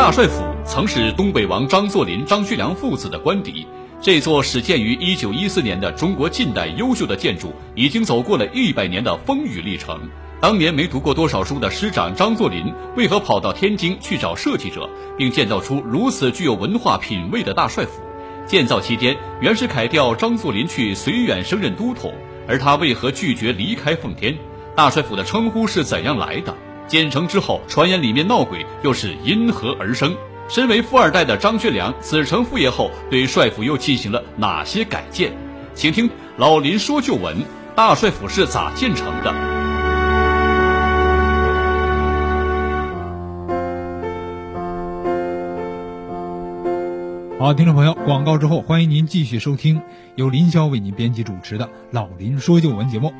大帅府曾是东北王张作霖、张学良父子的官邸。这座始建于一九一四年的中国近代优秀的建筑，已经走过了一百年的风雨历程。当年没读过多少书的师长张作霖，为何跑到天津去找设计者，并建造出如此具有文化品位的大帅府？建造期间，袁世凯调张作霖去绥远升任都统，而他为何拒绝离开奉天？大帅府的称呼是怎样来的？建成之后，传言里面闹鬼又是因何而生？身为富二代的张学良子承父业后，对帅府又进行了哪些改建？请听老林说旧闻：大帅府是咋建成的？好，听众朋友，广告之后，欢迎您继续收听由林霄为您编辑主持的《老林说旧闻》节目。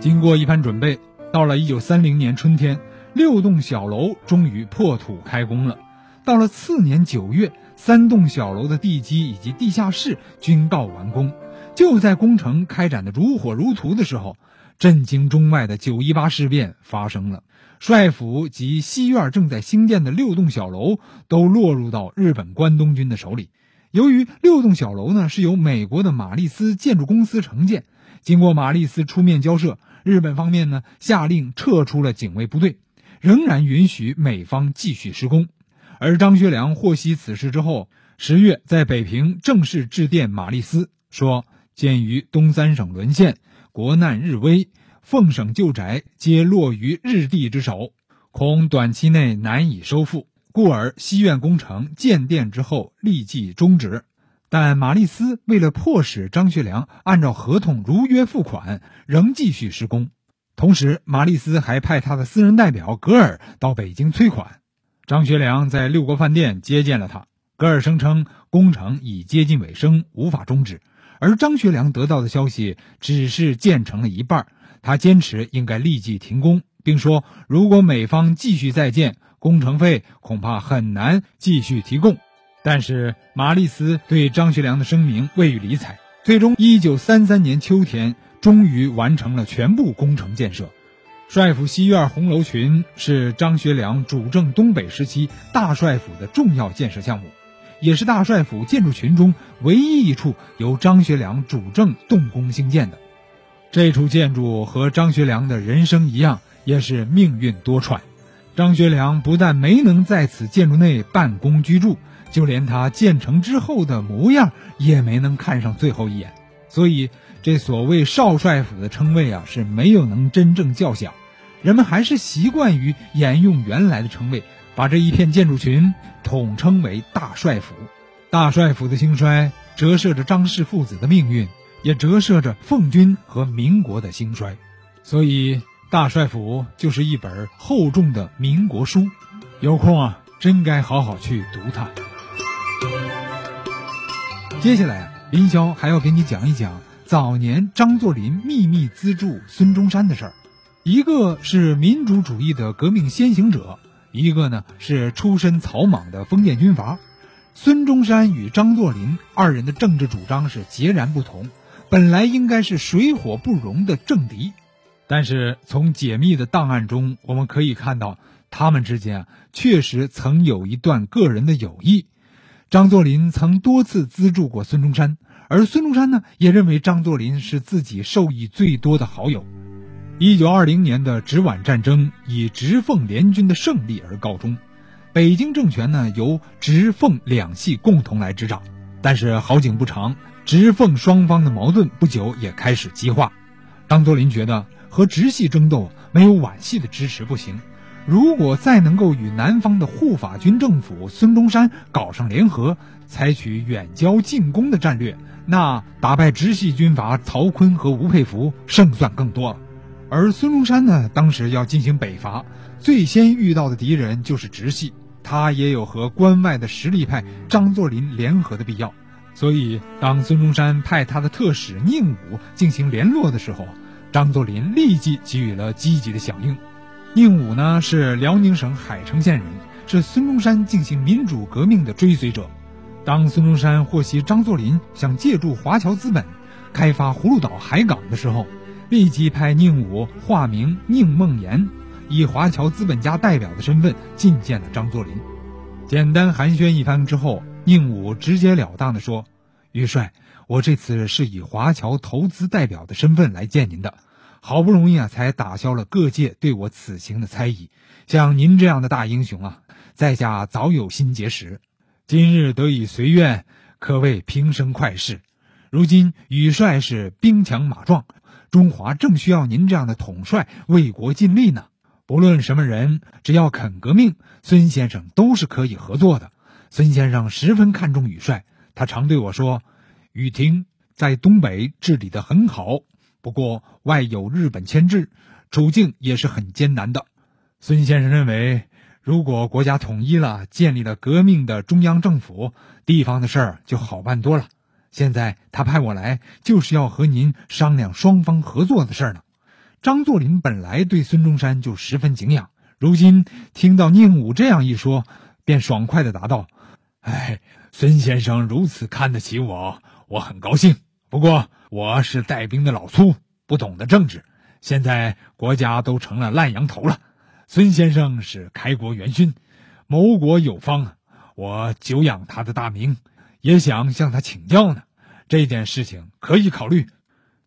经过一番准备，到了一九三零年春天。六栋小楼终于破土开工了。到了次年九月，三栋小楼的地基以及地下室均告完工。就在工程开展的如火如荼的时候，震惊中外的九一八事变发生了。帅府及西院正在兴建的六栋小楼都落入到日本关东军的手里。由于六栋小楼呢是由美国的玛丽斯建筑公司承建，经过玛丽斯出面交涉，日本方面呢下令撤出了警卫部队。仍然允许美方继续施工，而张学良获悉此事之后，十月在北平正式致电马利斯，说：“鉴于东三省沦陷，国难日危，奉省旧宅皆落于日帝之手，恐短期内难以收复，故而西苑工程建殿之后立即终止。”但马利斯为了迫使张学良按照合同如约付款，仍继续施工。同时，马利斯还派他的私人代表格尔到北京催款。张学良在六国饭店接见了他。格尔声称工程已接近尾声，无法终止。而张学良得到的消息只是建成了一半，他坚持应该立即停工，并说如果美方继续再建，工程费恐怕很难继续提供。但是马利斯对张学良的声明未予理睬。最终，一九三三年秋天。终于完成了全部工程建设，帅府西院红楼群是张学良主政东北时期大帅府的重要建设项目，也是大帅府建筑群中唯一一处由张学良主政动工兴建的。这处建筑和张学良的人生一样，也是命运多舛。张学良不但没能在此建筑内办公居住，就连他建成之后的模样也没能看上最后一眼，所以。这所谓少帅府的称谓啊，是没有能真正叫响，人们还是习惯于沿用原来的称谓，把这一片建筑群统称为大帅府。大帅府的兴衰折射着张氏父子的命运，也折射着奉军和民国的兴衰。所以，大帅府就是一本厚重的民国书，有空啊，真该好好去读它。接下来，林霄还要给你讲一讲。早年张作霖秘密资助孙中山的事儿，一个是民主主义的革命先行者，一个呢是出身草莽的封建军阀。孙中山与张作霖二人的政治主张是截然不同，本来应该是水火不容的政敌，但是从解密的档案中，我们可以看到他们之间啊确实曾有一段个人的友谊。张作霖曾多次资助过孙中山。而孙中山呢，也认为张作霖是自己受益最多的好友。一九二零年的直皖战争以直奉联军的胜利而告终，北京政权呢由直奉两系共同来执掌。但是好景不长，直奉双方的矛盾不久也开始激化。张作霖觉得和直系争斗没有皖系的支持不行，如果再能够与南方的护法军政府孙中山搞上联合，采取远交近攻的战略。那打败直系军阀曹锟和吴佩孚，胜算更多了。而孙中山呢，当时要进行北伐，最先遇到的敌人就是直系，他也有和关外的实力派张作霖联合的必要。所以，当孙中山派他的特使宁武进行联络的时候，张作霖立即给予了积极的响应。宁武呢，是辽宁省海城县人，是孙中山进行民主革命的追随者。当孙中山获悉张作霖想借助华侨资本开发葫芦岛海港的时候，立即派宁武化名宁梦岩，以华侨资本家代表的身份觐见了张作霖。简单寒暄一番之后，宁武直截了当地说：“余帅，我这次是以华侨投资代表的身份来见您的，好不容易啊，才打消了各界对我此行的猜疑。像您这样的大英雄啊，在下早有心结识，今日得以随愿，可谓平生快事。如今羽帅是兵强马壮。”中华正需要您这样的统帅为国尽力呢。不论什么人，只要肯革命，孙先生都是可以合作的。孙先生十分看重羽帅，他常对我说：“雨婷在东北治理得很好，不过外有日本牵制，处境也是很艰难的。”孙先生认为，如果国家统一了，建立了革命的中央政府，地方的事儿就好办多了。现在他派我来，就是要和您商量双方合作的事儿呢。张作霖本来对孙中山就十分敬仰，如今听到宁武这样一说，便爽快地答道：“哎，孙先生如此看得起我，我很高兴。不过我是带兵的老粗，不懂得政治。现在国家都成了烂羊头了，孙先生是开国元勋，谋国有方，我久仰他的大名。”也想向他请教呢，这件事情可以考虑。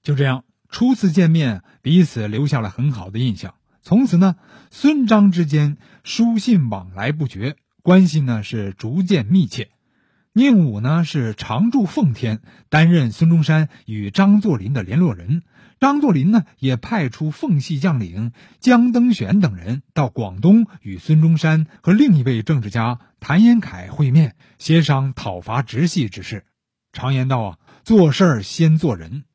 就这样，初次见面，彼此留下了很好的印象。从此呢，孙张之间书信往来不绝，关系呢是逐渐密切。宁武呢是常驻奉天，担任孙中山与张作霖的联络人。张作霖呢也派出奉系将领江登选等人到广东与孙中山和另一位政治家谭延闿会面，协商讨伐直系之事。常言道啊，做事儿先做人。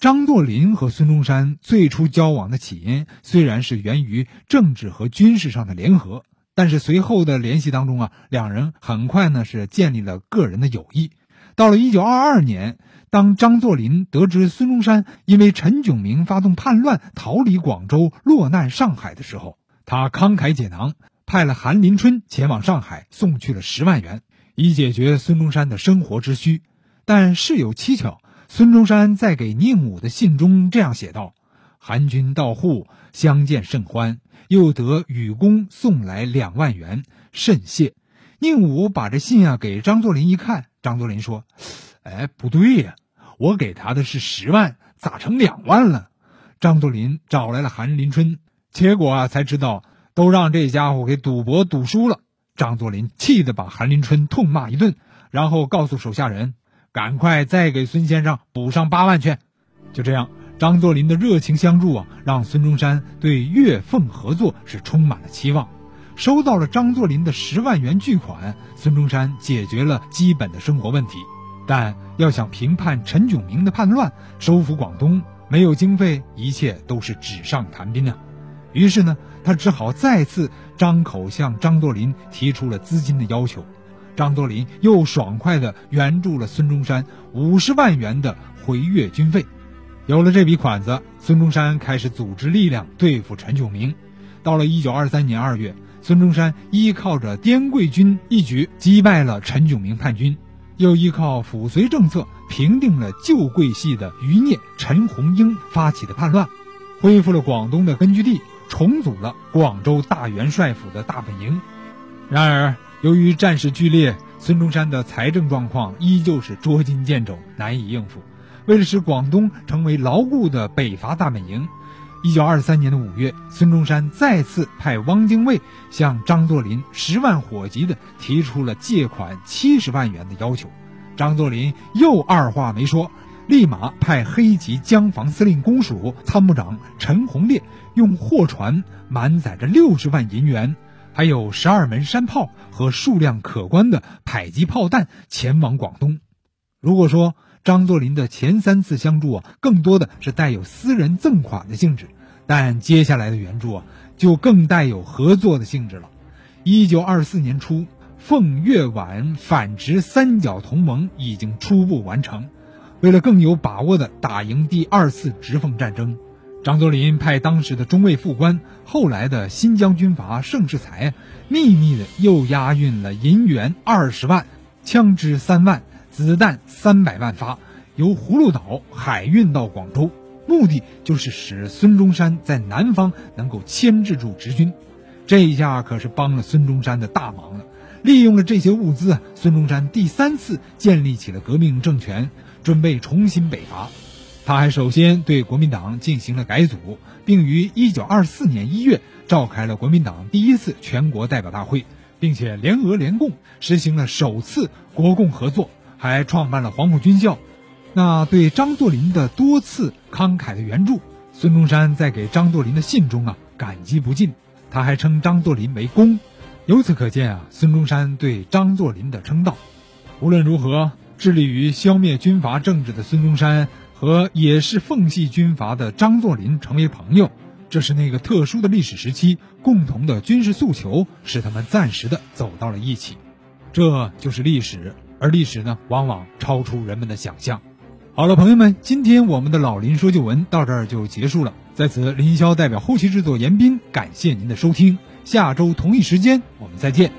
张作霖和孙中山最初交往的起因虽然是源于政治和军事上的联合。但是随后的联系当中啊，两人很快呢是建立了个人的友谊。到了一九二二年，当张作霖得知孙中山因为陈炯明发动叛乱逃离广州落难上海的时候，他慷慨解囊，派了韩林春前往上海送去了十万元，以解决孙中山的生活之需。但事有蹊跷，孙中山在给宁武的信中这样写道：“韩军到沪，相见甚欢。”又得羽公送来两万元，甚谢。宁武把这信啊给张作霖一看，张作霖说：“哎，不对呀，我给他的是十万，咋成两万了？”张作霖找来了韩林春，结果啊才知道都让这家伙给赌博赌输了。张作霖气得把韩林春痛骂一顿，然后告诉手下人：“赶快再给孙先生补上八万去。”就这样。张作霖的热情相助啊，让孙中山对粤奉合作是充满了期望。收到了张作霖的十万元巨款，孙中山解决了基本的生活问题。但要想平叛陈炯明的叛乱，收复广东，没有经费，一切都是纸上谈兵啊。于是呢，他只好再次张口向张作霖提出了资金的要求。张作霖又爽快地援助了孙中山五十万元的回粤军费。有了这笔款子，孙中山开始组织力量对付陈炯明。到了一九二三年二月，孙中山依靠着滇桂军一举击败了陈炯明叛军，又依靠抚绥政策平定了旧桂系的余孽陈洪英发起的叛乱，恢复了广东的根据地，重组了广州大元帅府的大本营。然而，由于战事剧烈，孙中山的财政状况依旧是捉襟见肘，难以应付。为了使广东成为牢固的北伐大本营，一九二三年的五月，孙中山再次派汪精卫向张作霖十万火急的提出了借款七十万元的要求。张作霖又二话没说，立马派黑吉江防司令公署参谋长陈鸿烈用货船满载着六十万银元，还有十二门山炮和数量可观的迫击炮弹前往广东。如果说，张作霖的前三次相助啊，更多的是带有私人赠款的性质，但接下来的援助啊，就更带有合作的性质了。一九二四年初，奉粤皖反直三角同盟已经初步完成。为了更有把握的打赢第二次直奉战争，张作霖派当时的中尉副官、后来的新疆军阀盛世才，秘密的又押运了银元二十万，枪支三万。子弹三百万发，由葫芦岛海运到广州，目的就是使孙中山在南方能够牵制住直军。这一下可是帮了孙中山的大忙了。利用了这些物资，孙中山第三次建立起了革命政权，准备重新北伐。他还首先对国民党进行了改组，并于1924年1月召开了国民党第一次全国代表大会，并且联俄联共，实行了首次国共合作，还创办了黄埔军校。那对张作霖的多次慷慨的援助，孙中山在给张作霖的信中啊感激不尽，他还称张作霖为公。由此可见啊，孙中山对张作霖的称道。无论如何，致力于消灭军阀政治的孙中山和也是奉系军阀的张作霖成为朋友，这是那个特殊的历史时期共同的军事诉求，使他们暂时的走到了一起。这就是历史，而历史呢，往往超出人们的想象。好了，朋友们，今天我们的老林说旧闻到这儿就结束了。在此，林霄代表后期制作严斌，感谢您的收听。下周同一时间，我们再见。